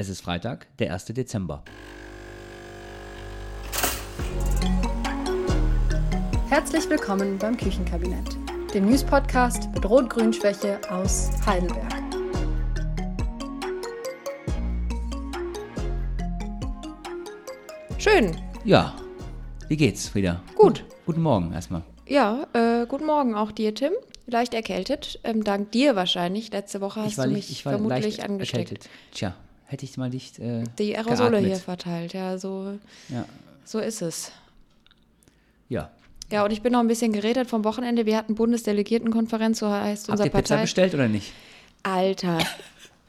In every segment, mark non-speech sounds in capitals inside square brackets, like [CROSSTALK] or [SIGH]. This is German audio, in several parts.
Es ist Freitag, der 1. Dezember. Herzlich willkommen beim Küchenkabinett, dem News-Podcast mit Rot-Grün-Schwäche aus Heidelberg. Schön. Ja, wie geht's, Frieda? Gut. Guten Morgen erstmal. Ja, äh, guten Morgen auch dir, Tim. Leicht erkältet. Ähm, dank dir wahrscheinlich. Letzte Woche hast du leicht- mich ich war vermutlich leicht angesteckt. erkältet. Tja, hätte ich mal nicht äh, Die Aerosole geatmet. hier verteilt. Ja, so, Ja. so ist es. ja. Ja, und ich bin noch ein bisschen geredet vom Wochenende. Wir hatten Bundesdelegiertenkonferenz, so heißt Habt unser ihr Pizza Partei. bestellt oder nicht? Alter.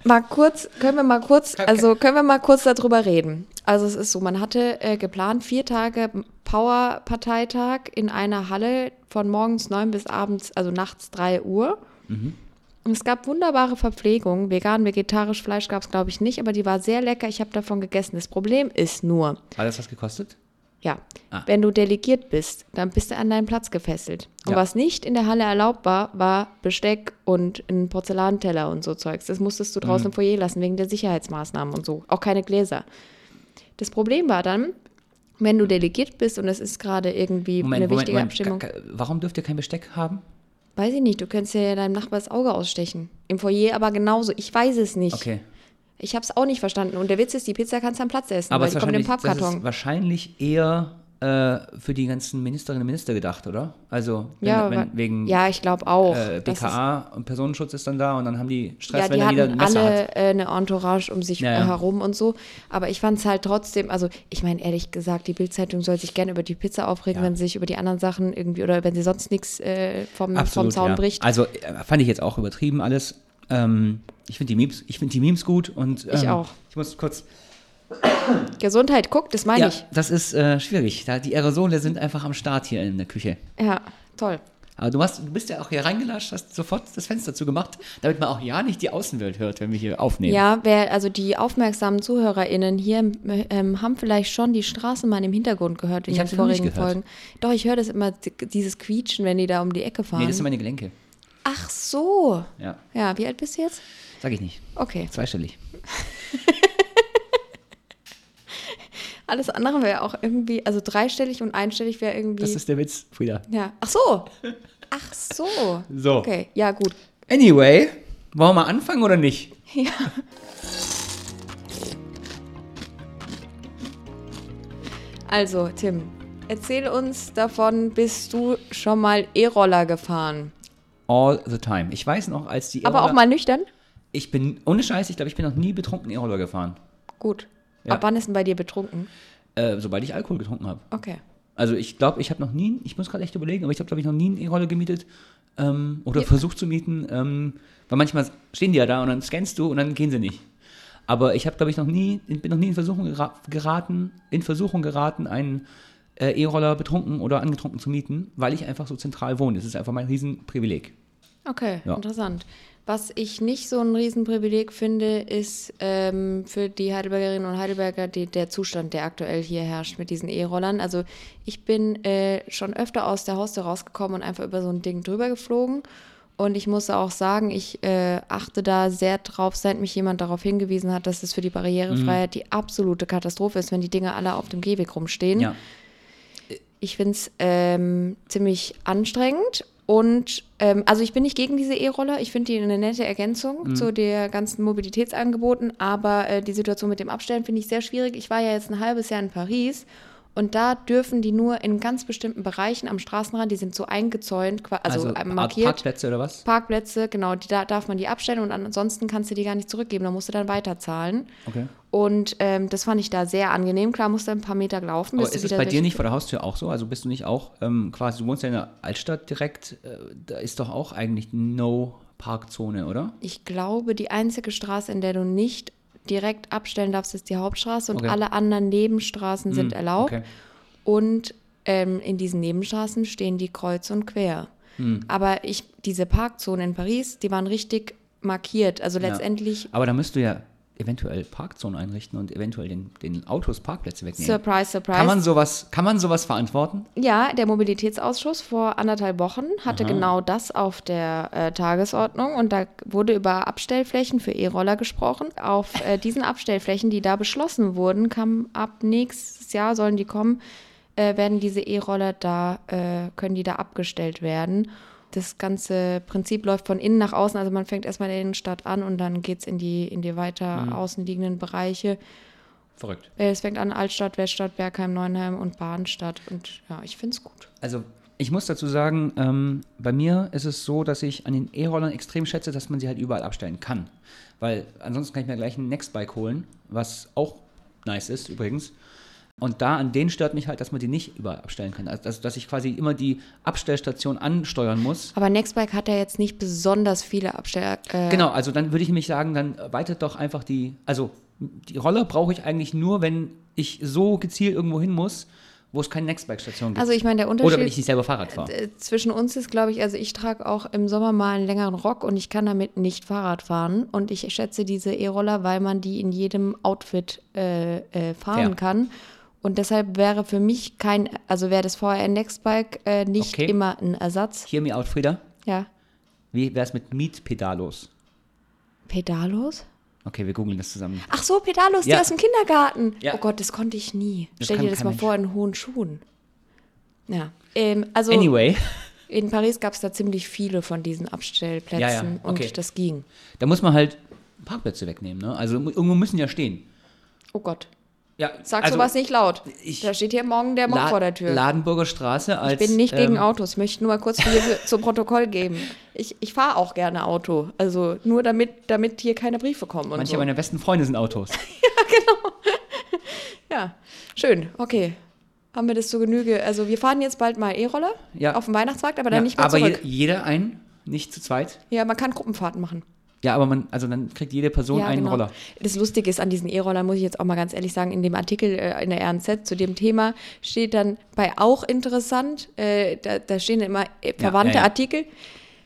Mal kurz, können wir mal kurz, also können wir mal kurz darüber reden. Also es ist so, man hatte äh, geplant vier Tage Power-Parteitag in einer Halle von morgens neun bis abends, also nachts drei Uhr. Und es gab wunderbare Verpflegung. Vegan, vegetarisch, Fleisch gab es glaube ich nicht, aber die war sehr lecker. Ich habe davon gegessen. Das Problem ist nur, Hat das was gekostet? ja, Ah. wenn du delegiert bist, dann bist du an deinen Platz gefesselt. Und Ja. was nicht in der Halle erlaubt war, war Besteck und ein Porzellanteller und so Zeugs. Das musstest du Mhm. draußen im Foyer lassen, wegen der Sicherheitsmaßnahmen und so. Auch keine Gläser. Das Problem war dann, wenn du delegiert bist und es ist gerade irgendwie Moment, eine Moment, wichtige Moment. Abstimmung. Warum dürft ihr kein Besteck haben? Weiß ich nicht, du könntest ja deinem Nachbar das Auge ausstechen. Im Foyer aber genauso. Ich weiß es nicht. Okay. Ich habe es auch nicht verstanden. Und der Witz ist, die Pizza kannst du am Platz essen, Aber weil die kommt im wahrscheinlich, das ist Pappkarton. wahrscheinlich eher äh, für die ganzen Ministerinnen und Minister gedacht, oder? Also wenn, Ja, wenn, wegen ja, ich glaube auch. äh, Das ist- BKA und Personenschutz ist dann da und dann haben die Stress, Ja, wenn die dann jeder ein hatten Messer alle hat. äh, eine Entourage um sich Ja, ja. äh, herum und so. Aber ich fand es halt trotzdem, also ich meine ehrlich gesagt, die Bildzeitung soll sich gerne über die Pizza aufregen, wenn sie sich über die anderen Sachen irgendwie oder wenn sie sonst nichts äh, vom, vom Zaun bricht. Also äh, fand ich jetzt auch übertrieben alles. Ähm, ich finde die Memes, ich finde die Memes gut und ähm, Ich auch. Ich muss kurz. Gesundheit, guck, das meine Ja, ich. das ist äh, schwierig. Da, die Aerosole sind einfach am Start hier in der Küche. Ja, toll. Aber du, hast, du bist ja auch hier reingelatscht, hast sofort das Fenster zugemacht, damit man auch ja nicht die Außenwelt hört, wenn wir hier aufnehmen. Ja, wer, also die aufmerksamen ZuhörerInnen hier ähm, haben vielleicht schon die Straßenbahn im Hintergrund gehört in Ich den vorigen. Folgen. Doch, ich höre das immer, dieses Quietschen, wenn die da um die Ecke fahren. Nee, das sind meine Gelenke. Ach so. Ja, Ja, wie alt bist du jetzt? sag ich nicht. Okay. Zweistellig. [LAUGHS] Alles andere wäre auch irgendwie, also dreistellig und einstellig wäre irgendwie. Das ist der Witz, Frieda. ja. Ach so. Ach so. [LAUGHS] So. Okay, ja, gut. Anyway, wollen wir mal anfangen oder nicht? Ja. Also, Tim, erzähl uns davon, bist du schon mal E-Roller gefahren? All the time. Ich weiß noch, als die Aber auch E-Roller- mal nüchtern? Ich bin, ohne Scheiß, ich glaube, ich bin noch nie betrunken E-Roller gefahren. Gut. Ja. Ab wann ist denn bei dir betrunken? Äh, sobald ich Alkohol getrunken habe. Okay. Also ich glaube, ich habe noch nie, ich muss gerade echt überlegen, aber ich habe, glaube ich, noch nie eine E-Roller gemietet ähm, oder versucht zu mieten. Ähm, weil manchmal stehen die ja da und dann scannst du und dann gehen sie nicht. Aber ich habe, glaube ich, noch nie, bin noch nie in Versuchung gera geraten, in Versuchung geraten, einen äh, E-Roller betrunken oder angetrunken zu mieten, weil ich einfach so zentral wohne. Das ist einfach mein Riesenprivileg. Okay, Ja. interessant. Was ich nicht so ein Riesenprivileg finde, ist ähm, für die Heidelbergerinnen und Heidelberger die, der Zustand, der aktuell hier herrscht mit diesen E-Rollern. Also ich bin äh, schon öfter aus der Haustür rausgekommen und einfach über so ein Ding drüber geflogen. Und ich muss auch sagen, ich äh, achte da sehr drauf, seit mich jemand darauf hingewiesen hat, dass es für die Barrierefreiheit die absolute Katastrophe ist, wenn die Dinge alle auf dem Gehweg rumstehen. Ja. Ich finde es ähm, ziemlich anstrengend. Und ähm, also ich bin nicht gegen diese E-Roller. Ich finde die eine nette Ergänzung zu der ganzen Mobilitätsangeboten. Aber äh, die Situation mit dem Abstellen finde ich sehr schwierig. Ich war ja jetzt ein halbes Jahr in Paris und da dürfen die nur in ganz bestimmten Bereichen am Straßenrand, die sind so eingezäunt, also, Also, ähm, Art markiert. Parkplätze oder was? Parkplätze, genau, die, da darf man die abstellen und ansonsten kannst du die gar nicht zurückgeben. Da musst du dann weiterzahlen. Okay. Und ähm, das fand ich da sehr angenehm. Klar, musst du ein paar Meter laufen. Aber ist es bei dir nicht vor der Haustür auch so? Also bist du nicht auch ähm, quasi, du wohnst ja in der Altstadt direkt, äh, da ist doch auch eigentlich No-Parkzone, oder? Ich glaube, die einzige Straße, in der du nicht direkt abstellen darfst, ist die Hauptstraße und Okay. alle anderen Nebenstraßen sind Hm, erlaubt. okay. Und ähm, in diesen Nebenstraßen stehen die kreuz und quer. Hm. Aber ich, diese Parkzonen in Paris, die waren richtig markiert. Also letztendlich, Aber da müsst du ja eventuell Parkzonen einrichten und eventuell den, den Autos Parkplätze wegnehmen. Surprise, surprise. Kann man sowas, kann man sowas verantworten? Ja, der Mobilitätsausschuss vor anderthalb Wochen hatte genau das auf der äh, Tagesordnung und da wurde über Abstellflächen für E-Roller gesprochen. Auf äh, diesen Abstellflächen, die da beschlossen wurden, kam ab nächstes Jahr sollen die kommen, äh, werden diese E-Roller da, äh, können die da abgestellt werden. Das ganze Prinzip läuft von innen nach außen, also man fängt erstmal in der Innenstadt an und dann geht es in die, in die weiter außen liegenden Bereiche. Verrückt. Es fängt an Altstadt, Weststadt, Bergheim, Neuenheim und Bahnstadt und ja, ich finde es gut. Also ich muss dazu sagen, ähm, bei mir ist es so, dass ich an den E-Rollern extrem schätze, dass man sie halt überall abstellen kann. Weil ansonsten kann ich mir gleich ein Nextbike holen, was auch nice ist übrigens. Und da an denen stört mich halt, dass man die nicht überall abstellen kann. Also dass, dass ich quasi immer die Abstellstation ansteuern muss. Aber Nextbike hat ja jetzt nicht besonders viele Absteller. Äh, Genau, also dann würde ich nämlich sagen, dann weitet doch einfach die, also die Roller brauche ich eigentlich nur, wenn ich so gezielt irgendwo hin muss, wo es keine Nextbike-Station gibt. Also ich meine, der Oder wenn Unterschied ich nicht selber Fahrrad fahre. äh, zwischen uns ist, glaube ich, also ich trage auch im Sommer mal einen längeren Rock und ich kann damit nicht Fahrrad fahren. Und ich schätze diese E-Roller, weil man die in jedem Outfit äh, äh, fahren Fair. kann. Und deshalb wäre für mich kein, also wäre das VR Nextbike äh, nicht Okay. immer ein Ersatz. Hear me out, Frieda. Ja. Wie wäre es mit Mietpedalos? Pedalos? Okay, wir googeln das zusammen. Ach so, Pedalos, Ja. die aus dem Kindergarten. Ja. Oh Gott, das konnte ich nie. Das Stell dir das mal Mensch. vor in hohen Schuhen. Ja. Ähm, also Anyway, in Paris gab es da ziemlich viele von diesen Abstellplätzen Ja, ja, okay. und das ging. da muss man halt Parkplätze wegnehmen. Ne? Also irgendwo müssen ja stehen. Oh Gott. Ja, Sag also sowas nicht laut. ich- da steht hier morgen der Mob La vor der Tür. Ladenburger Straße als. ich bin nicht gegen ähm, Autos. Ich möchte nur mal kurz hier [LAUGHS] zum Protokoll geben. Ich, ich fahre auch gerne Auto. Also nur damit, damit hier keine Briefe kommen und Manche so. meiner besten Freunde sind Autos. [LAUGHS] Ja, schön. Okay. Haben wir das zur Genüge? Also wir fahren jetzt bald mal E-Roller Ja. auf dem Weihnachtsmarkt, aber dann ja, nicht mehr aber je, zurück. jeder ein, nicht zu zweit. Ja, man kann Gruppenfahrten machen. Ja, aber man, also dann kriegt jede Person ja, einen genau. Roller. Das Lustige ist an diesen E-Rollern, muss ich jetzt auch mal ganz ehrlich sagen, in dem Artikel äh, in der RNZ zu dem Thema steht dann bei auch interessant, äh, da, da stehen immer äh, verwandte ja, ja. Artikel.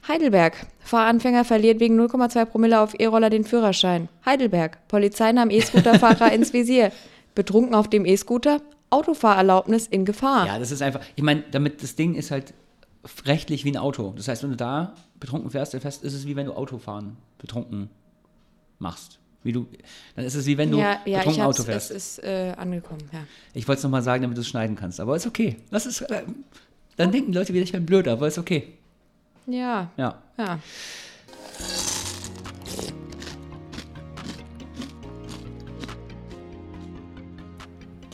Heidelberg. Fahranfänger verliert wegen 0,2 Promille auf E-Roller den Führerschein. Heidelberg. Polizei nahm E-Scooterfahrer [LAUGHS] ins Visier. Betrunken auf dem E-Scooter. Autofahrerlaubnis in Gefahr. Ja, das ist einfach. Ich meine, damit das Ding ist halt rechtlich wie ein Auto. Das heißt, wenn du da betrunken fährst, dann fährst, ist es wie wenn du Autofahren betrunken machst. Wie du, dann ist es wie wenn du ja, ja betrunken ich hab's, Auto es fährst. ist äh, angekommen. Ja. Ich wollte es nochmal sagen, damit du es schneiden kannst. Aber ist okay. Das ist, äh, dann denken die Leute wieder, ich bin blöd, aber ist okay. ja, Ja. ja.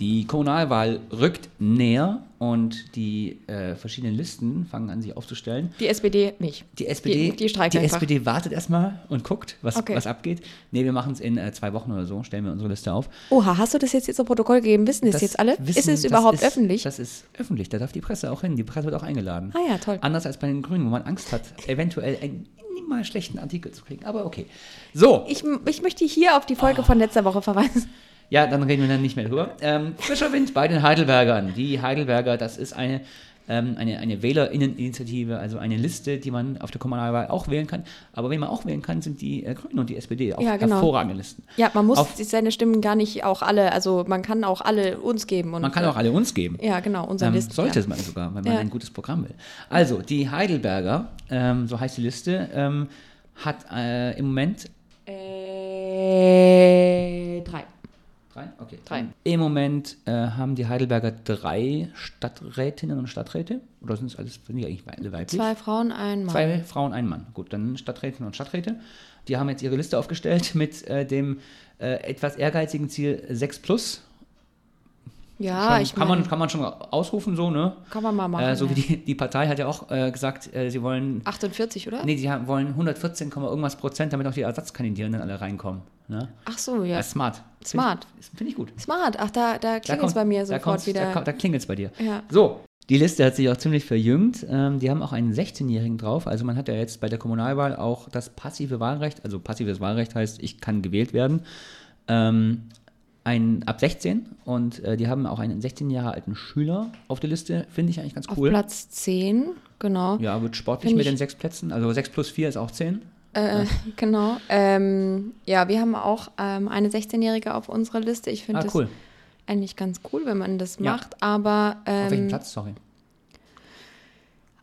Die Kommunalwahl rückt näher und die äh, verschiedenen Listen fangen an, sich aufzustellen. Die SPD nicht. Die SPD, Die- die streikt die einfach. SPD wartet erstmal und guckt, was, Okay. was abgeht. Nee, wir machen es in äh, zwei Wochen oder so, stellen wir unsere Liste auf. Oha, hast du das jetzt hier zum Protokoll gegeben? Wissen das, Das jetzt alle? wissen- ist es überhaupt ist, öffentlich? Das ist öffentlich, da darf die Presse auch hin. Die Presse wird auch eingeladen. Ah ja, toll. Anders als bei den Grünen, wo man Angst hat, [LAUGHS] eventuell einen minimal schlechten Artikel zu kriegen. Aber okay. So, Ich, ich möchte hier auf die Folge von letzter Woche verweisen. Ja, dann reden wir dann nicht mehr drüber. Ähm, frischer Wind bei den Heidelbergern. Die Heidelberger, das ist eine, ähm, eine, eine WählerInneninitiative, also eine Liste, die man auf der Kommunalwahl auch wählen kann. Aber wen man auch wählen kann, sind die äh, Grünen und die SPD. Auch Ja, genau. hervorragende Listen. Ja, man muss Auf- seine Stimmen gar nicht auch alle, also man kann auch alle uns geben. Und, Man kann auch alle uns geben. Ja, genau, unsere Ähm, Liste. sollte ja. es man sogar, wenn man Ja. ein gutes Programm will. Also, die Heidelberger, ähm, so heißt die Liste, ähm, hat äh, im Moment Äh, drei. Drei? Okay. Drei. Im Moment äh, haben die Heidelberger drei Stadträtinnen und Stadträte. Oder sind es alles, sind die eigentlich alle weiblich? Zwei Frauen, ein Mann. Zwei Frauen, ein Mann. Gut, dann Stadträtinnen und Stadträte. Die haben jetzt ihre Liste aufgestellt [LAUGHS] mit äh, dem äh, etwas ehrgeizigen Ziel 6 plus. Ja, Schon- ich kann, man, kann man schon ausrufen, so, ne? kann man mal machen. Äh, so ja. wie die, die Partei hat ja auch äh, gesagt, äh, sie wollen 48, oder? Nee, die haben, wollen 114, Komma irgendwas Prozent, damit auch die Ersatzkandidierenden alle reinkommen. Ne? Ach so, ja. Smart. Smart. Finde ich, find ich gut. Smart. Ach, da, da Da klingelt es bei mir da sofort kommt's- wieder. Da, da klingelt es bei dir. Ja. So, die Liste hat sich auch ziemlich verjüngt. Ähm, die haben auch einen 16-Jährigen drauf. Also man hat ja jetzt bei der Kommunalwahl auch das passive Wahlrecht. Also passives Wahlrecht heißt, ich kann gewählt werden. Ähm, ein, ab 16 und äh, die haben auch einen 16 Jahre alten Schüler auf der Liste. Finde ich eigentlich ganz Auf cool. Platz 10, genau. Ja, wird sportlich Find mit den sechs Plätzen. Also 6 plus 4 ist auch 10. Äh, [LAUGHS] genau. Ähm, ja, wir haben auch ähm, eine 16-Jährige auf unserer Liste. Ich finde Ah, das cool. eigentlich ganz cool, wenn man das Ja. macht, aber Auf welchem ähm, Platz? Sorry.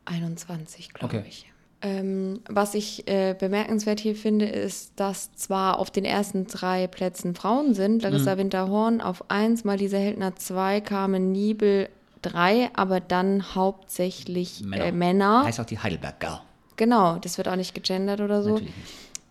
21, glaube Okay. ich. Ähm, was ich äh, bemerkenswert hier finde, ist, dass zwar auf den ersten drei Plätzen Frauen sind, Larissa Mhm. Winterhorn auf 1, Malisa Heldner 2, Carmen Niebel 3, aber dann hauptsächlich Männer. Äh, Männer. Heißt auch die Heidelberg Girl. Genau, das wird auch nicht gegendert oder so.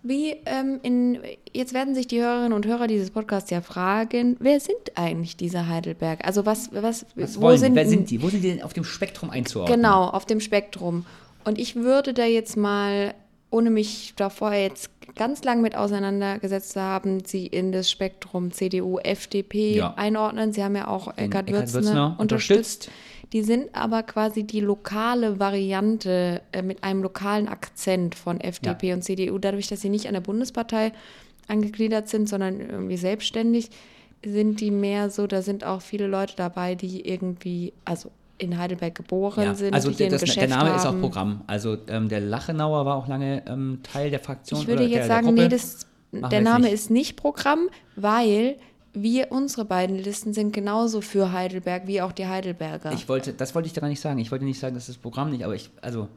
Wie ähm, in, jetzt werden sich die Hörerinnen und Hörer dieses Podcasts ja fragen, wer sind eigentlich diese Heidelberg? Also was, was, Was wo wollen sind? Wer sind die? Wo sind die denn auf dem Spektrum einzuordnen? Genau, auf dem Spektrum. Und ich würde da jetzt mal, ohne mich davor jetzt ganz lang mit auseinandergesetzt zu haben, sie in das Spektrum CDU, FDP Ja. einordnen. Sie haben ja auch Eckhard, Würzner, Würzner unterstützt. unterstützt. Die sind aber quasi die lokale Variante äh, mit einem lokalen Akzent von FDP Ja. und CDU. Dadurch, dass sie nicht an der Bundespartei angegliedert sind, sondern irgendwie selbstständig, sind die mehr so, da sind auch viele Leute dabei, die irgendwie, also in Heidelberg geboren Ja, sind, also das, der Name ist auch haben. Programm. Also ähm, der Lachenauer war auch lange ähm, Teil der Fraktion. Ich würde jetzt der, sagen, der nee, das, der Name nicht. ist nicht Programm, weil wir, unsere beiden Listen sind genauso für Heidelberg wie auch die Heidelberger. Ich wollte, das wollte ich da gar nicht sagen. Ich wollte nicht sagen, dass das Programm nicht, aber ich, also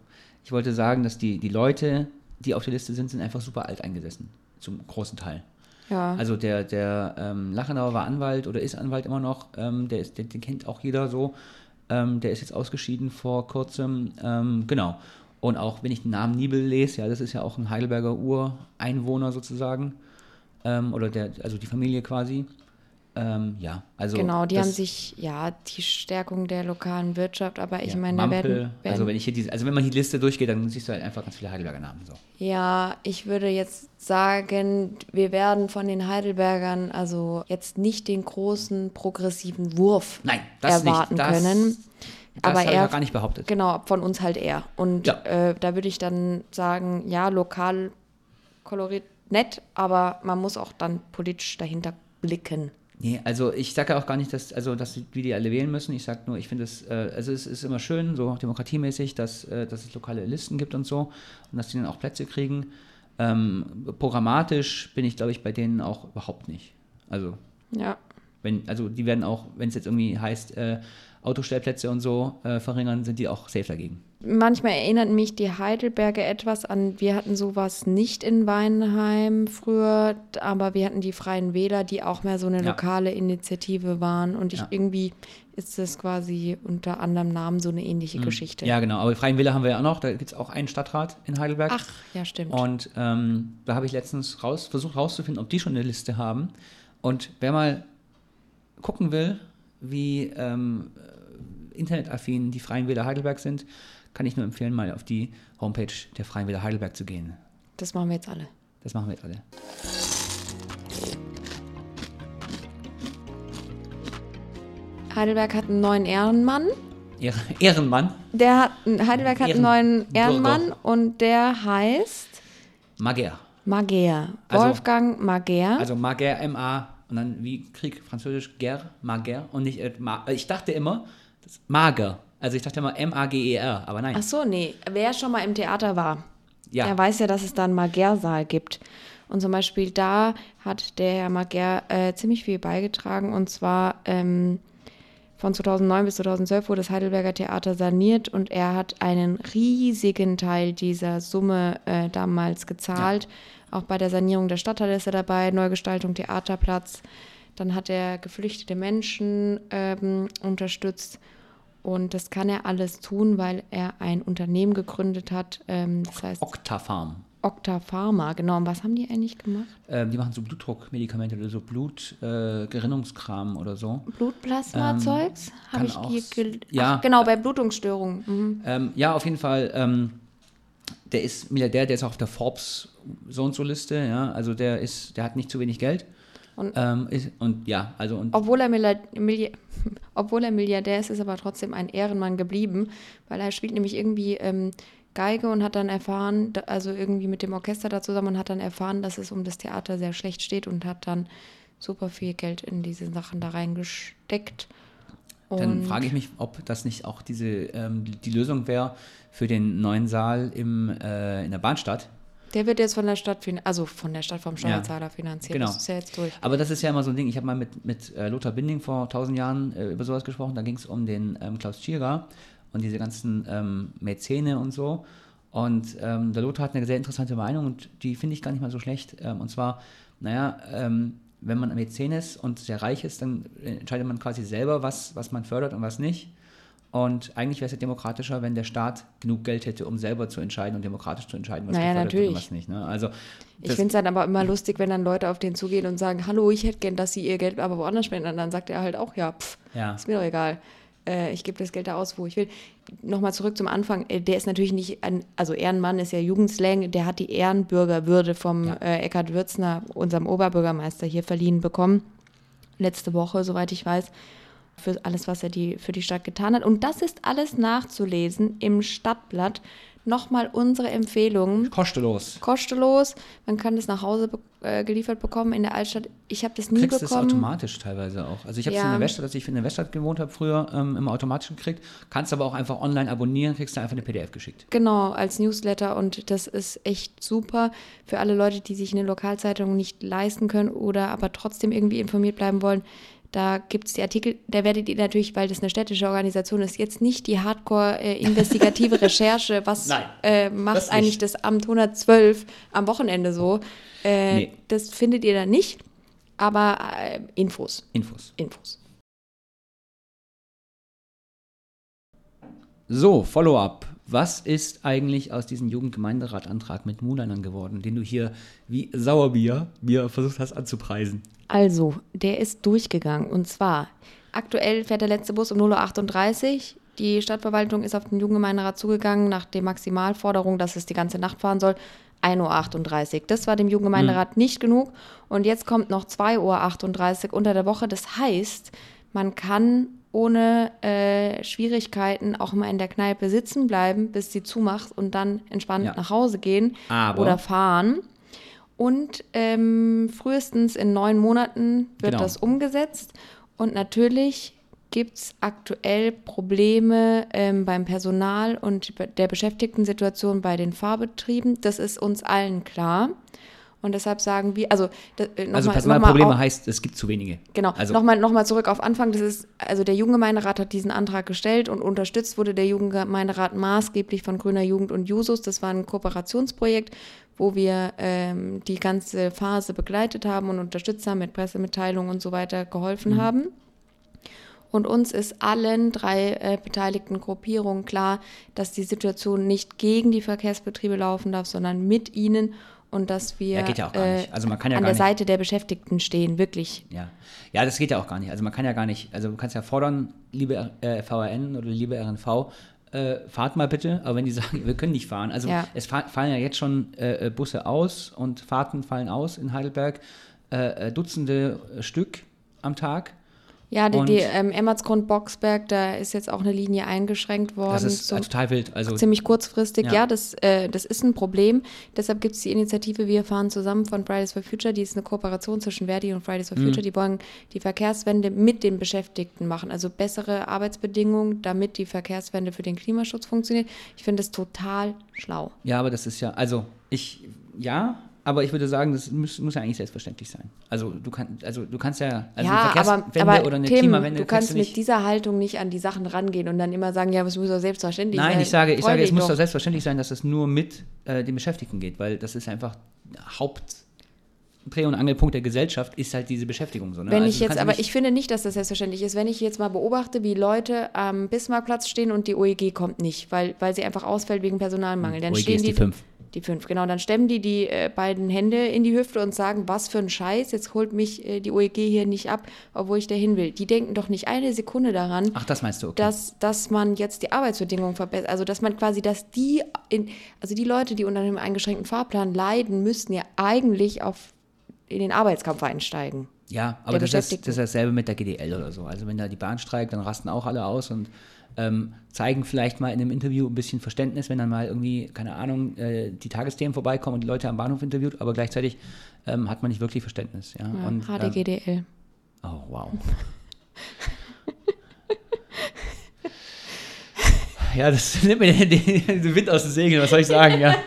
ich wollte sagen, dass die, die Leute, die auf der Liste sind, sind einfach super alt eingesessen. Zum großen Teil. ja. Also der, der ähm, Lachenauer war Anwalt oder ist Anwalt immer noch. Ähm, der ist, den, den kennt auch jeder so. Ähm, der ist jetzt ausgeschieden vor kurzem. Ähm, genau. Und auch wenn ich den Namen Niebel lese, ja, das ist ja auch ein Heidelberger Ureinwohner sozusagen. Ähm, oder der, also die Familie quasi. Ähm, ja, also. genau, die das- haben sich, ja, die Stärkung der lokalen Wirtschaft, aber ich ja, meine, Mampel, werden, werden also wenn ich hier diese, also wenn man die Liste durchgeht, dann siehst du halt einfach ganz viele Heidelberger Namen. So. Ja, ich würde jetzt sagen, wir werden von den Heidelbergern also jetzt nicht den großen progressiven Wurf Nein, das erwarten nicht. Das, können. Das aber er auch gar nicht behauptet. Genau, von uns halt eher. Und Ja. äh, da würde ich dann sagen, ja, lokal koloriert nett, aber man muss auch dann politisch dahinter blicken. Nee, also ich sage ja auch gar nicht, dass, also, dass die, wie die alle wählen müssen. Ich sage nur, ich finde es, äh, also es ist immer schön, so demokratiemäßig, dass, äh, dass es lokale Listen gibt und so und dass die dann auch Plätze kriegen. Ähm, programmatisch bin ich, glaube ich, bei denen auch überhaupt nicht. Also, Ja. wenn, also die werden auch, wenn es jetzt irgendwie heißt, äh, Autostellplätze und so äh, verringern, sind die auch safe dagegen. Manchmal erinnert mich die Heidelberger etwas an, wir hatten sowas nicht in Weinheim früher, aber wir hatten die Freien Wähler, die auch mehr so eine Ja. lokale Initiative waren. Und ich Ja. irgendwie ist das quasi unter anderem Namen so eine ähnliche Geschichte. Mhm. Ja, genau. Aber Freien Wähler haben wir ja auch noch. Da gibt es auch einen Stadtrat in Heidelberg. Ach, ja, stimmt. Und ähm, da habe ich letztens raus, versucht rauszufinden, ob die schon eine Liste haben. Und wer mal gucken will, wie ähm, äh, internetaffin die Freien Wähler Heidelberg sind, kann ich nur empfehlen, mal auf die Homepage der Freien Wähler Heidelberg zu gehen. das machen wir jetzt alle. Das machen wir jetzt alle. Heidelberg hat einen neuen Ehrenmann. Ehr Ehrenmann, Der hat, Heidelberg hat einen neuen. Ehrenmann und der heißt Mager. Mager. Also- Wolfgang Mager. Also Mager, M-A, und dann wie Krieg, französisch, Ger, Mager. Und nicht, äh, Ma ich dachte immer, das Mager. Also ich dachte immer M-A-G-E-R, aber nein. Ach so, nee. Wer schon mal im Theater war, Ja. der weiß ja, dass es da einen Mager-Saal gibt. Und zum Beispiel da hat der Herr Mager äh, ziemlich viel beigetragen. Und zwar ähm, von 2009 bis 2012 wurde das Heidelberger Theater saniert und er hat einen riesigen Teil dieser Summe äh, damals gezahlt. Auch bei der Sanierung der Stadtteile ist er dabei, Neugestaltung Theaterplatz. Dann hat er geflüchtete Menschen ähm, unterstützt. Und das kann er alles tun, weil er ein Unternehmen gegründet hat. Ähm, das heißt Octafarm. Okta Pharma. Genau. Und was haben die eigentlich gemacht? Ähm, die machen so Blutdruckmedikamente oder so Blutgerinnungskram äh, oder so. Blutplasma-Zeugs? Habe kann ich auch hier ja. Ach, genau, bei Blutungsstörungen. Mhm. Ähm, ja, auf jeden Fall. Ähm, der ist Milliardär, der ist auch auf der Forbes so und so Liste. Ja, also der ist, der hat nicht zu wenig Geld. Und- ähm, ist, und ja, also und Obwohl er, Milliard [LAUGHS] Obwohl er Milliardär ist, ist er aber trotzdem ein Ehrenmann geblieben, weil er spielt nämlich irgendwie ähm, Geige und hat dann erfahren, also irgendwie mit dem Orchester da zusammen und hat dann erfahren, dass es um das Theater sehr schlecht steht und hat dann super viel Geld in diese Sachen da reingesteckt. dann frage ich mich, ob das nicht auch diese ähm, die Lösung wäre für den neuen Saal im, äh, in der Bahnstadt. Der wird jetzt von der Stadt, also von der Stadt vom Steuerzahler ja, finanziert. Genau. Das ist ja jetzt durch. Aber das ist ja immer so ein Ding. Ich habe mal mit, mit äh, Lothar Binding vor tausend Jahren äh, über sowas gesprochen. Da ging es um den ähm, Klaus Tschira und diese ganzen ähm, Mäzene und so. Und ähm, der Lothar hat eine sehr interessante Meinung und die finde ich gar nicht mal so schlecht. Ähm, und zwar, naja, ähm, wenn man Mäzen ist und sehr reich ist, dann entscheidet man quasi selber, was, was man fördert und was nicht. Und eigentlich wäre es ja demokratischer, wenn der Staat genug Geld hätte, um selber zu entscheiden und demokratisch zu entscheiden, was naja, gefördert natürlich. und was nicht. Ne? Also, ich finde es dann aber immer lustig, wenn dann Leute auf den zugehen und sagen, hallo, ich hätte gern, dass sie ihr Geld aber woanders spenden. Und dann sagt er halt auch, ja, pff, ja. ist mir doch egal äh, ich gebe das Geld da aus, wo ich will. Nochmal zurück zum Anfang, äh, der ist natürlich nicht, ein, also Ehrenmann ist ja Jugendslang, der hat die Ehrenbürgerwürde vom ja. äh, Eckhard Würzner, unserem Oberbürgermeister, hier verliehen bekommen. Letzte Woche, soweit ich weiß, für alles, was er die, für die Stadt getan hat. Und das ist alles nachzulesen im Stadtblatt nochmal unsere Empfehlungen. Kostenlos. Kostenlos. Man kann das nach Hause be äh, geliefert bekommen in der Altstadt. Ich habe das nie Kriegst bekommen. das automatisch teilweise auch. Also ich habe es ja. in der Weststadt, als ich in der Weststadt gewohnt habe, früher ähm, immer automatisch gekriegt. Kannst aber auch einfach online abonnieren, kriegst du einfach eine PDF geschickt. Genau, als Newsletter und das ist echt super für alle Leute, die sich eine Lokalzeitung nicht leisten können oder aber trotzdem irgendwie informiert bleiben wollen da gibt es die Artikel, da werdet ihr natürlich, weil das eine städtische Organisation ist, jetzt nicht die hardcore-investigative äh, [LAUGHS] Recherche, was Nein, äh, macht das eigentlich das Amt 112 am Wochenende so. Äh, nee. Das findet ihr da nicht, aber äh, Infos. Infos. Infos. So, Follow-up. Was ist eigentlich aus diesem Jugendgemeinderatantrag mit Mulanern geworden, den du hier wie Sauerbier mir versucht hast anzupreisen? Also, der ist durchgegangen. Und zwar, aktuell fährt der letzte Bus um 0.38 Uhr. Die Stadtverwaltung ist auf den Jugendgemeinderat zugegangen nach der Maximalforderung, dass es die ganze Nacht fahren soll. 1.38 Uhr. Das war dem Jugendgemeinderat mhm. nicht genug. Und jetzt kommt noch 2.38 Uhr unter der Woche. Das heißt, man kann ohne äh, Schwierigkeiten auch mal in der Kneipe sitzen bleiben, bis sie zumacht und dann entspannt ja. nach Hause gehen Aber oder fahren. Und ähm, frühestens in neun Monaten wird genau. das umgesetzt. Und natürlich gibt es aktuell Probleme ähm, beim Personal und der Beschäftigten-Situation bei den Fahrbetrieben. Das ist uns allen klar. Und deshalb sagen wir, also äh, noch Also mal, Personalprobleme heißt, es gibt zu wenige. Genau. Also nochmal noch mal zurück auf Anfang. Das ist, also der Jugendgemeinderat hat diesen Antrag gestellt und unterstützt wurde der Jugendgemeinderat maßgeblich von Grüner Jugend und Jusos. Das war ein Kooperationsprojekt, wo wir ähm, die ganze Phase begleitet haben und unterstützt haben, mit Pressemitteilungen und so weiter geholfen mhm. haben. Und uns ist allen drei äh, beteiligten Gruppierungen klar, dass die Situation nicht gegen die Verkehrsbetriebe laufen darf, sondern mit ihnen und dass wir ja, ja äh, also ja an der Seite der Beschäftigten stehen, wirklich. Ja. ja, das geht ja auch gar nicht. Also man kann ja gar nicht, also du kannst ja fordern, liebe äh, VRN oder liebe RNV, äh, fahrt mal bitte, aber wenn die [LAUGHS] sagen, wir können nicht fahren, also ja. es fallen ja jetzt schon äh, äh, Busse aus und Fahrten fallen aus in Heidelberg, äh, Dutzende Stück am Tag ja, die, die ähm, Emmertsgrund-Boxberg, da ist jetzt auch eine Linie eingeschränkt worden. Das ist zum, total wild. Also, ziemlich kurzfristig. Ja, ja das, äh, das ist ein Problem. Deshalb gibt es die Initiative Wir fahren zusammen von Fridays for Future. Die ist eine Kooperation zwischen Verdi und Fridays for mhm. Future. Die wollen die Verkehrswende mit den Beschäftigten machen. Also bessere Arbeitsbedingungen, damit die Verkehrswende für den Klimaschutz funktioniert. Ich finde das total schlau. Ja, aber das ist ja, also ich, ja, aber ich würde sagen, das muss, muss, ja eigentlich selbstverständlich sein. Also du, kann, also du kannst ja, also ja, eine Verkehrswende aber, oder eine Tim, Klimawende. Du kannst, du mit dieser Haltung nicht an die Sachen rangehen und dann immer sagen, ja, es muss doch selbstverständlich Nein, sein. Nein, ich sage, ich sage es muss doch selbstverständlich sein, dass es nur mit äh, den Beschäftigten geht, weil das ist einfach Haupt. Dreh- und Angelpunkt der Gesellschaft ist halt diese Beschäftigung. So, ne? Wenn also ich jetzt, aber ich finde nicht, dass das selbstverständlich ist. Wenn ich jetzt mal beobachte, wie Leute am Bismarckplatz stehen und die OEG kommt nicht, weil, weil sie einfach ausfällt wegen Personalmangel, dann OEG stehen ist die, die fünf. Die fünf, genau. Dann stemmen die die äh, beiden Hände in die Hüfte und sagen, was für ein Scheiß, jetzt holt mich äh, die OEG hier nicht ab, obwohl ich dahin will. Die denken doch nicht eine Sekunde daran, Ach, das meinst du, okay. dass, dass man jetzt die Arbeitsbedingungen verbessert. Also, dass man quasi, dass die, in, also die Leute, die unter einem eingeschränkten Fahrplan leiden, müssten ja eigentlich auf, in den Arbeitskampf einsteigen. Ja, aber das ist, das ist dasselbe mit der GDL oder so. Also, wenn da die Bahn streikt, dann rasten auch alle aus und ähm, zeigen vielleicht mal in einem Interview ein bisschen Verständnis, wenn dann mal irgendwie, keine Ahnung, äh, die Tagesthemen vorbeikommen und die Leute am Bahnhof interviewt, aber gleichzeitig ähm, hat man nicht wirklich Verständnis. Ja? ja und, HDGDL. Ähm, oh, wow. [LAUGHS] ja, das [LAUGHS] nimmt mir den, den, Wind aus den Segeln, was soll ich sagen, ja. [LAUGHS]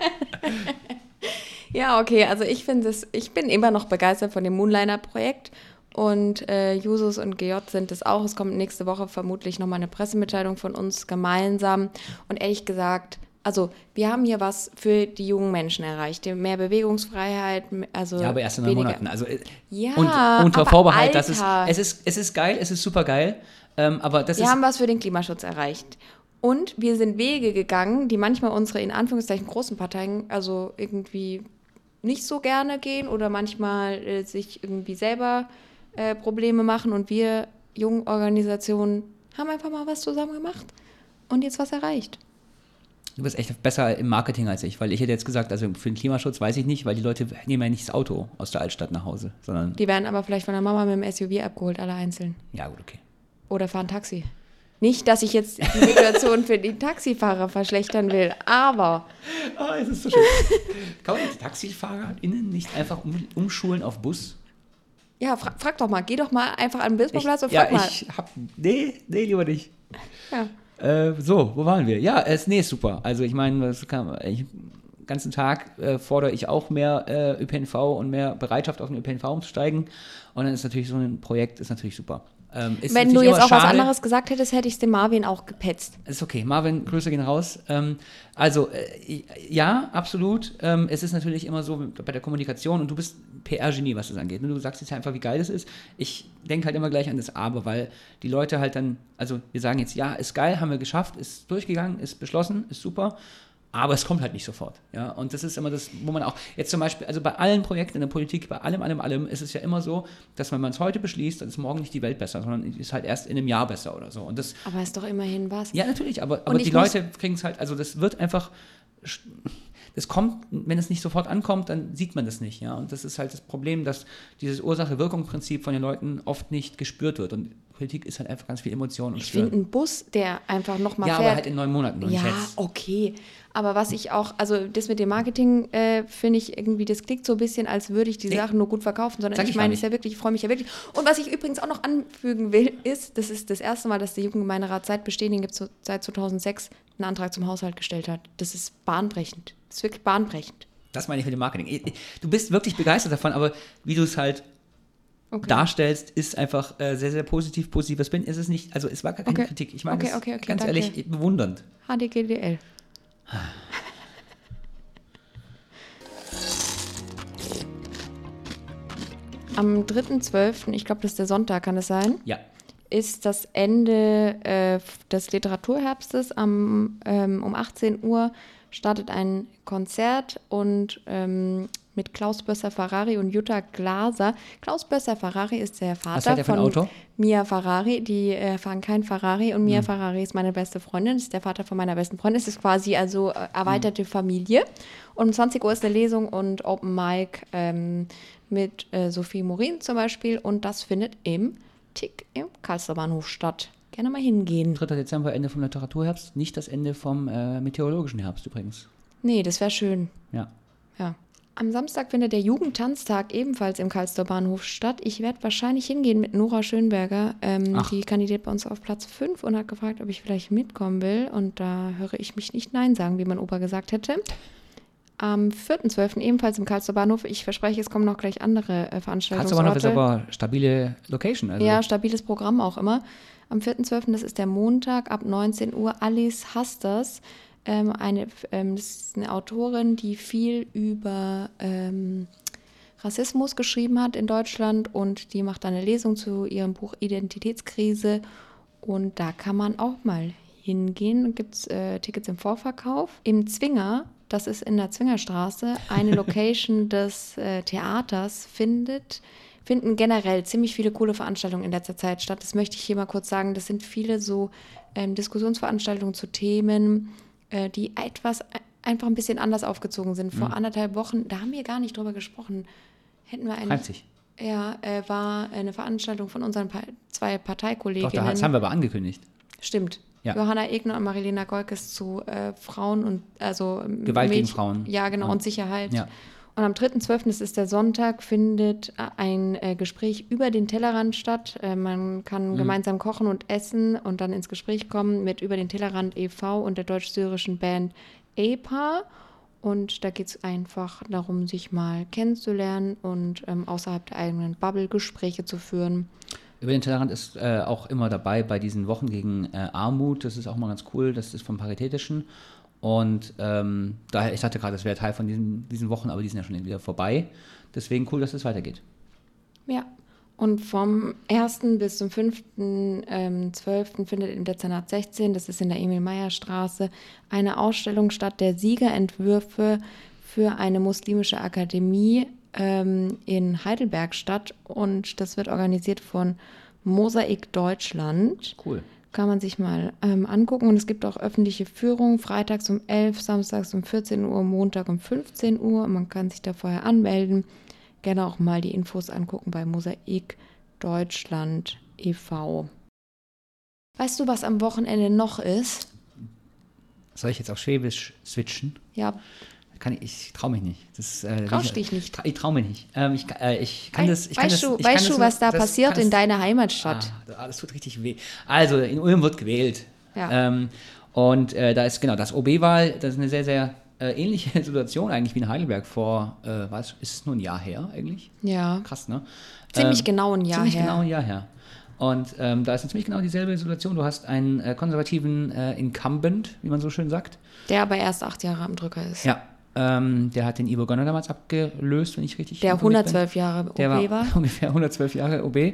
Ja, okay, also ich finde es, ich bin immer noch begeistert von dem Moonliner-Projekt und äh, Jusos und GJ sind es auch. Es kommt nächste Woche vermutlich nochmal eine Pressemitteilung von uns gemeinsam. Und ehrlich gesagt, also wir haben hier was für die jungen Menschen erreicht. Mehr Bewegungsfreiheit, also Ja, aber erst in neun Monaten. Also, äh, Ja, und unter Vorbehalt, es, Alter. es ist, es ist geil, es ist super geil, ähm, aber das Wir ist, haben was für den Klimaschutz erreicht. Und wir sind Wege gegangen, die manchmal unsere in Anführungszeichen großen Parteien also irgendwie nicht so gerne gehen oder manchmal äh, sich irgendwie selber äh, Probleme machen. Und wir jungen Organisationen haben einfach mal was zusammen gemacht und jetzt was erreicht. du bist echt besser im Marketing als ich, weil ich hätte jetzt gesagt, also für den Klimaschutz weiß ich nicht, weil die Leute nehmen ja nicht das Auto aus der Altstadt nach Hause, sondern, Die werden aber vielleicht von der Mama mit dem SUV abgeholt, alle einzeln. ja gut, okay. Oder fahren Taxi. Nicht, dass ich jetzt die Situation für die Taxifahrer verschlechtern will, aber Ah, es ist so schön. Kann man die TaxifahrerInnen nicht einfach um, umschulen auf Bus? Ja, fra frag doch mal, geh doch mal einfach an den Bismarckplatz und ja, frag mal. ich hab, nee, nee, lieber nicht. Ja. Äh, so, wo waren wir? Ja, es, nee, ist super. Also ich meine, das kann, ich, den ganzen Tag äh, fordere ich auch mehr äh, ÖPNV und mehr Bereitschaft auf den ÖPNV umzusteigen. Und dann ist natürlich so ein Projekt ist natürlich super. Ähm, Wenn du jetzt auch was schade. anderes gesagt hättest, hätte ich es dem Marvin auch gepetzt. Ist okay. Marvin, Grüße gehen raus. Ähm, also, äh, ja, absolut. Ähm, es ist natürlich immer so bei der Kommunikation und du bist PR-Genie, was das angeht. ne? Du sagst jetzt einfach, wie geil das ist. Ich denke halt immer gleich an das Aber, weil die Leute halt dann, also wir sagen jetzt, ja, ist geil, haben wir geschafft, ist durchgegangen, ist beschlossen, ist super. Aber es kommt halt nicht sofort. Ja? Und das ist immer das, wo man auch, jetzt zum Beispiel, also bei allen Projekten in der Politik, bei allem, allem, allem, ist es ja immer so, dass wenn man es heute beschließt, dann ist morgen nicht die Welt besser, sondern ist halt erst in einem Jahr besser oder so. Und das, Aber ist doch immerhin was. ja, natürlich, aber, aber die Leute kriegen es halt, also das wird einfach, das kommt, wenn es nicht sofort ankommt, dann sieht man das nicht, ja. Und das ist halt das Problem, dass dieses Ursache-Wirkung-Prinzip von den Leuten oft nicht gespürt wird. Und Politik ist halt einfach ganz viel Emotion und Ich finde einen Bus, der einfach nochmal Ja, fährt. aber halt in neun Monaten ja, jetzt. okay. Aber was ich auch, also das mit dem Marketing äh, finde ich irgendwie, das klingt so ein bisschen, als würde ich die Nee. Sachen nur gut verkaufen, sondern ich ich meine nicht. ja wirklich, ich freue mich ja wirklich. Und was ich übrigens auch noch anfügen will, ist, das ist das erste Mal, dass der Jugendgemeinderat seit Bestehen, den gibt es seit 2006, einen Antrag zum Haushalt gestellt hat. Das ist bahnbrechend. Das ist wirklich bahnbrechend. Das meine ich mit dem Marketing. Du bist wirklich begeistert davon, aber wie du es halt Okay. darstellst, ist einfach äh, sehr, sehr positiv. Positives bin ist es nicht, also es war gar keine Okay. Kritik. Ich meine Okay, okay, okay, ganz danke. ehrlich bewundernd. HDGDL. [LAUGHS] Am 3.12., ich glaube, das ist der Sonntag, kann es sein, Ja. ist das Ende äh, des Literaturherbstes. Am, ähm, um 18 Uhr startet ein Konzert und ähm, mit Klaus Bösser Ferrari und Jutta Glaser. Klaus Bösser Ferrari ist der Vater er ein von Auto? Mia Ferrari. Die äh, fahren kein Ferrari und Mia Ferrari ist meine beste Freundin. Das ist der Vater von meiner besten Freundin. Es ist quasi also äh, erweiterte Familie. Und um 20 Uhr ist eine Lesung und Open Mic ähm, mit äh, Sophie Morin zum Beispiel. Und das findet im Tick im Karlsruher statt. Gerne mal hingehen. 3. Dezember, Ende vom Literaturherbst, nicht das Ende vom äh, meteorologischen Herbst übrigens. Nee, das wäre schön. Ja. Ja. Am Samstag findet der Jugendtanztag ebenfalls im Karlsruher Bahnhof statt. Ich werde wahrscheinlich hingehen mit Nora Schönberger. Ähm, die kandidiert bei uns auf Platz 5 und hat gefragt, ob ich vielleicht mitkommen will. Und da höre ich mich nicht Nein sagen, wie mein Opa gesagt hätte. Am 4.12. ebenfalls im Karlsruher Bahnhof. Ich verspreche, es kommen noch gleich andere äh, Veranstaltungsorte. Karlsruhe ist aber stabile Location. Also Ja, stabiles Programm auch immer. Am 4.12., das ist der Montag, ab 19 Uhr, Alice Hasters. Ähm, eine, ähm, das ist eine Autorin, die viel über ähm, Rassismus geschrieben hat in Deutschland und die macht eine Lesung zu ihrem Buch Identitätskrise. Und da kann man auch mal hingehen. Gibt es äh, Tickets im Vorverkauf. Im Zwinger, das ist in der Zwingerstraße, eine [LAUGHS] Location des äh, Theaters findet finden generell ziemlich viele coole Veranstaltungen in letzter Zeit statt. Das möchte ich hier mal kurz sagen. Das sind viele so ähm, Diskussionsveranstaltungen zu Themen, äh, die etwas äh, einfach ein bisschen anders aufgezogen sind. Vor anderthalb Wochen, da haben wir gar nicht drüber gesprochen, hätten wir eine. reimt sich. Ja, äh, war eine Veranstaltung von unseren pa zwei Doch, Parteikolleginnen. da, das haben wir aber angekündigt. Stimmt. Ja. Johanna Egner und Marilena Golkes zu äh, Frauen und also Gewalt gegen Mädchen- Frauen. Ja, genau, Ja. und Sicherheit. Ja. Und am 3.12., das ist der Sonntag, findet ein äh, Gespräch über den Tellerrand statt. Äh, man Mhm. kann gemeinsam kochen und essen und dann ins Gespräch kommen mit Über den Tellerrand e.V. und der deutsch-syrischen Band EPA. Und da geht es einfach darum, sich mal kennenzulernen und ähm, außerhalb der eigenen Bubble Gespräche zu führen. Über den Tellerrand ist äh, auch immer dabei bei diesen Wochen gegen äh, Armut. Das ist auch mal ganz cool. Das ist vom Paritätischen. Und ähm, daher, ich dachte gerade, das wäre Teil von diesen, diesen Wochen, aber die sind ja schon wieder vorbei. Deswegen cool, dass es weitergeht. Ja. Und vom 1. bis zum 5.12. Ähm, findet im Dezernat 16, das ist in der Emil-Meyer-Straße, eine Ausstellung statt der Siegerentwürfe für eine muslimische Akademie ähm, in Heidelberg statt. Und das wird organisiert von Mosaik Deutschland. Cool. Kann man sich mal ähm, angucken. Und es gibt auch öffentliche Führungen, freitags um 11, samstags um 14 Uhr, Montag um 15 Uhr. Man kann sich da vorher anmelden. Gerne auch mal die Infos angucken bei Mosaik Deutschland e.V. Weißt du, was am Wochenende noch ist? Soll ich jetzt auf Schwäbisch switchen? Ja, Kann ich, ich traue mich nicht. Das, äh, Traust ich, dich nicht? Ich traue mich nicht. Ähm, ich, äh, ich kann das. Ich kann weißt das, du, ich kann weißt das du was da das passiert kann in das- deiner Heimatstadt? Ah, das tut richtig weh. Also, in Ulm wird gewählt. Ja. Ähm, und äh, da ist genau das OB-Wahl, das ist eine sehr, sehr äh, ähnliche [LAUGHS] Situation eigentlich wie in Heidelberg vor, äh, was, ist es nur ein Jahr her eigentlich? Ja, Krass, ne? ziemlich Ähm, genau ein Jahr ziemlich her. genau ein Jahr her. Und ähm, da ist ziemlich genau dieselbe Situation. Du hast einen äh, konservativen äh, Incumbent, wie man so schön sagt. Der aber erst acht Jahre am Drücker ist. Ja. Ähm, der hat den Ivo Gönner damals abgelöst, wenn ich richtig Der informiert bin. 112 Jahre OB Der war, war. [LAUGHS] ungefähr 112 Jahre OB.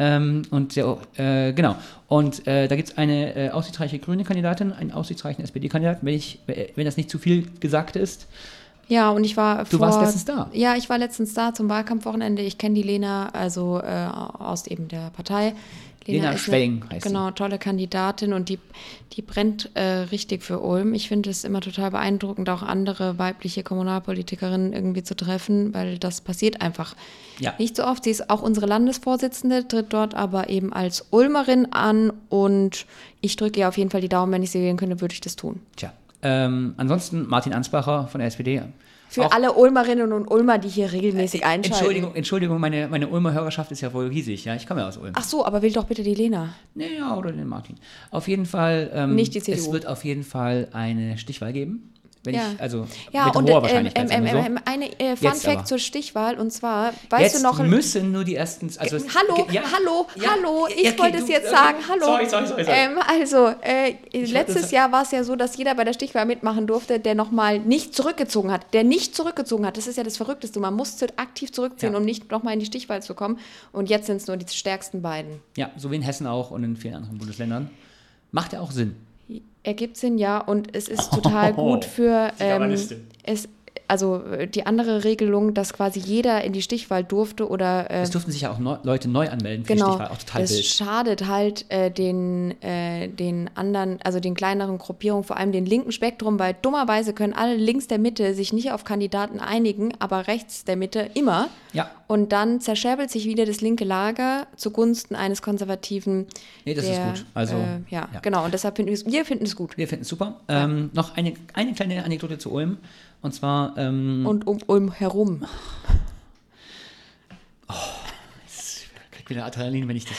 Ähm, und der, äh, genau. Und äh, da gibt es eine äh, aussichtsreiche grüne Kandidatin, einen aussichtsreichen SPD-Kandidaten, wenn, ich, wenn das nicht zu viel gesagt ist. Ja, und ich war Du vor, warst letztens da. Ja, ich war letztens da zum Wahlkampfwochenende. Ich kenne die Lena, also äh, aus eben der Partei. Lena ist Schwelling eine, heißt sie. Genau, tolle Kandidatin und die, die brennt äh, richtig für Ulm. Ich finde es immer total beeindruckend, auch andere weibliche Kommunalpolitikerinnen irgendwie zu treffen, weil das passiert einfach Ja. nicht so oft. Sie ist auch unsere Landesvorsitzende, tritt dort aber eben als Ulmerin an und ich drücke ihr auf jeden Fall die Daumen, wenn ich sie wählen könnte, würde ich das tun. Tja. Ähm, ansonsten Martin Ansbacher von der SPD. Für Auch- alle Ulmerinnen und Ulmer, die hier regelmäßig einschalten. Entschuldigung, Entschuldigung, meine, meine Ulmer Hörerschaft ist ja wohl riesig. Ja, ich komme ja aus Ulm. Ach so, aber wähl doch bitte die Lena. Naja, oder den Martin. Auf jeden Fall. Ähm, Nicht die Es CDU. wird auf jeden Fall eine Stichwahl geben. Wenn Ja. ich, also Ja, mit und hoher ähm, Wahrscheinlichkeit. ähm, ähm, so. ähm, eine äh, Fun Jetzt Fact aber. zur Stichwahl und zwar, weißt Jetzt du noch, müssen nur die ersten. Also es- Hallo, ja, hallo, ja, hallo, ich okay, wollte du- es jetzt okay. sagen, hallo. Sorry, sorry, sorry. sorry. Ähm, also, äh, letztes das- Jahr war es ja so, dass jeder bei der Stichwahl mitmachen durfte, der nochmal nicht zurückgezogen hat. Der nicht zurückgezogen hat, das ist ja das Verrückteste. Man musste aktiv zurückziehen, um nicht nochmal in die Stichwahl zu kommen. Und jetzt sind es nur die stärksten beiden. ja, so wie in Hessen auch und in vielen anderen Bundesländern. Macht ja auch Sinn. Ergibt Sinn, ja. Und es ist [LAUGHS] total gut für ähm, es, also äh, die andere Regelung, dass quasi jeder in die Stichwahl durfte oder äh, Es durften sich ja auch neu, Leute neu anmelden für genau. die Stichwahl. Auch total es wild. schadet halt äh, den, äh, den anderen, also den kleineren Gruppierungen, vor allem den linken Spektrum, weil dummerweise können alle links der Mitte sich nicht auf Kandidaten einigen, aber rechts der Mitte immer. Ja, Und dann zerscherbelt sich wieder das linke Lager zugunsten eines konservativen. Nee, das ist gut. Also, äh, ja, ja. genau. Und deshalb finden wir es, wir finden es gut. wir finden es super. Ähm, noch eine, eine kleine Anekdote zu Ulm. Und zwar, ähm, Und um Ulm herum. krieg wieder Adrenalin, wenn ich das.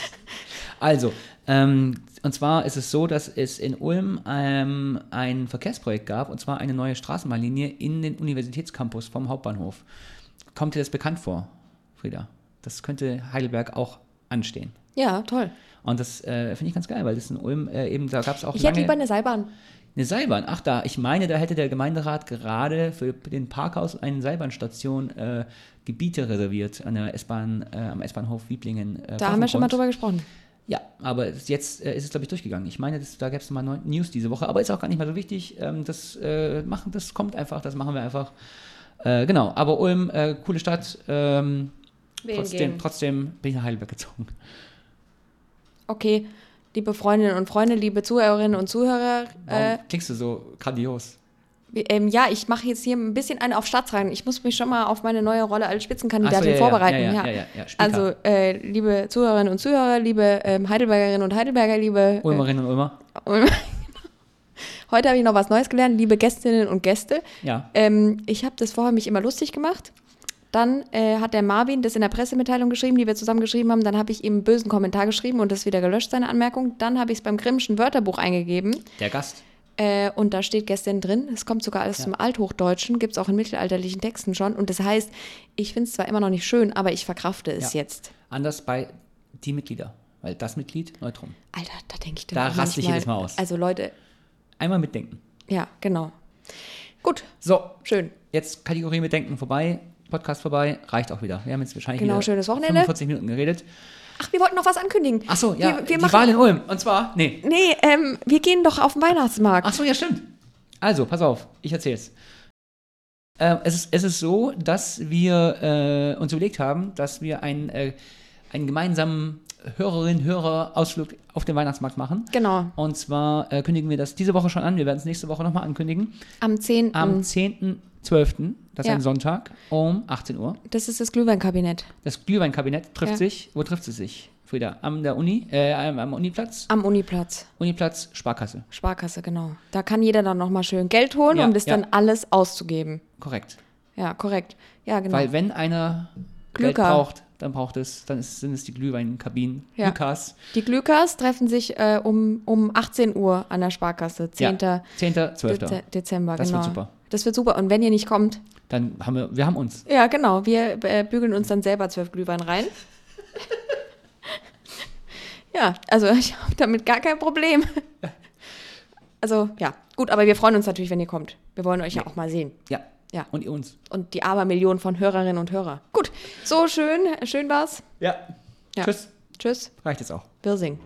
Also, ähm, und zwar ist es so, dass es in Ulm ähm, ein Verkehrsprojekt gab, und zwar eine neue Straßenbahnlinie in den Universitätscampus vom Hauptbahnhof. Kommt dir das bekannt vor, Frieda? Das könnte Heidelberg auch anstehen. Ja, toll. Und das äh, finde ich ganz geil, weil das in Ulm äh, eben, da gab es auch Ich hätte lange lieber eine Seilbahn. Eine Seilbahn. Ach da, ich meine, da hätte der Gemeinderat gerade für den Parkhaus eine Seilbahnstation äh, Gebiete reserviert an der S-Bahn, äh, am S-Bahnhof Wieblingen. Äh, Da haben wir schon mal drüber gesprochen. Ja, aber jetzt äh, ist es, glaube ich, durchgegangen. Ich meine, das, da gab es mal Neu- News diese Woche, aber ist auch gar nicht mehr so wichtig. Ähm, das, äh, machen, das kommt einfach, das machen wir einfach. Äh, genau, aber Ulm, coole Stadt. Ähm, trotzdem, gehen. trotzdem bin ich nach Heidelberg gezogen. Okay, liebe Freundinnen und Freunde, liebe Zuhörerinnen und Zuhörer, äh, klingst du so grandios? ähm, ja, ich mache jetzt hier ein bisschen einen auf Staatsrang. Ich muss mich schon mal auf meine neue Rolle als Spitzenkandidatin so, ja, vorbereiten. ja, Ja. Also, äh, liebe Zuhörerinnen und Zuhörer, liebe ähm, Heidelbergerinnen und Heidelberger, liebe. Äh, Ulmerinnen und Ulmer? [LAUGHS] heute habe ich noch was Neues gelernt, liebe Gästinnen und Gäste. Ja. Ähm, ich habe das vorher mich immer lustig gemacht. Dann äh, hat der Marvin das in der Pressemitteilung geschrieben, die wir zusammen geschrieben haben. Dann habe ich ihm einen bösen Kommentar geschrieben und das wieder gelöscht, seine Anmerkung. Dann habe ich es beim Grimmschen Wörterbuch eingegeben. Der Gast. Äh, und da steht gestern drin, es kommt sogar alles Ja. zum Althochdeutschen, gibt es auch in mittelalterlichen Texten schon. Und das heißt, ich finde es zwar immer noch nicht schön, aber ich verkrafte es Ja. jetzt. Anders bei die Mitglieder. Weil das Mitglied, Neutrum. Alter, da denke ich dann Da raste ich jedes Mal aus. Also Leute, Einmal mitdenken. ja, genau. Gut, So, schön. jetzt Kategorie mitdenken vorbei. Podcast vorbei. Reicht auch wieder. Wir haben jetzt wahrscheinlich Genau, schönes Wochenende. 45 Minuten geredet. Ach, wir wollten noch was ankündigen. Ach so, ja. Wir, wir die Wahl in Ulm. Und zwar, nee. nee, ähm, wir gehen doch auf den Weihnachtsmarkt. Ach so, ja, stimmt. Also, pass auf, ich erzähl's. Äh, es, ist, es ist so, dass wir äh, uns überlegt haben, dass wir einen, äh, einen gemeinsamen Hörerinnen-Hörer-Ausflug auf den Weihnachtsmarkt machen. Genau, Und zwar äh, kündigen wir das diese Woche schon an. Wir werden es nächste Woche nochmal ankündigen. am 10. Am 10.12., das ist Ja. ein Sonntag, um 18 Uhr. Das ist das Glühweinkabinett. Das Glühweinkabinett trifft Ja. sich. Wo trifft es sich, Frieda? Am der Uni, äh, am am Uniplatz? Am Uniplatz. Uniplatz, Sparkasse. Sparkasse, genau. Da kann jeder dann nochmal schön Geld holen, Ja, um das dann alles auszugeben. Korrekt. Ja, korrekt. Ja, genau. Weil wenn einer Geld Glücker. braucht, dann braucht es, dann ist, sind es die Glühweinkabinen, Ja. Glühkas. Die Glükas treffen sich äh, um, um 18 Uhr an der Sparkasse. 10. Ja, 10. 12. Dez Dezember, Das genau. wird super. Das wird super. Und wenn ihr nicht kommt, Dann haben wir, wir haben uns. ja, genau, wir äh, bügeln uns dann selber zwölf Glühwein rein. [LAUGHS] ja, also ich habe damit gar kein Problem. [LAUGHS] Also, ja, gut, aber wir freuen uns natürlich, wenn ihr kommt. Wir wollen euch ja auch mal sehen. Ja. Ja. Und ihr uns. Und die Abermillionen von Hörerinnen und Hörer. Gut, so schön, schön war's. Ja. Ja. Tschüss. Tschüss, Reicht jetzt auch. Wirsing.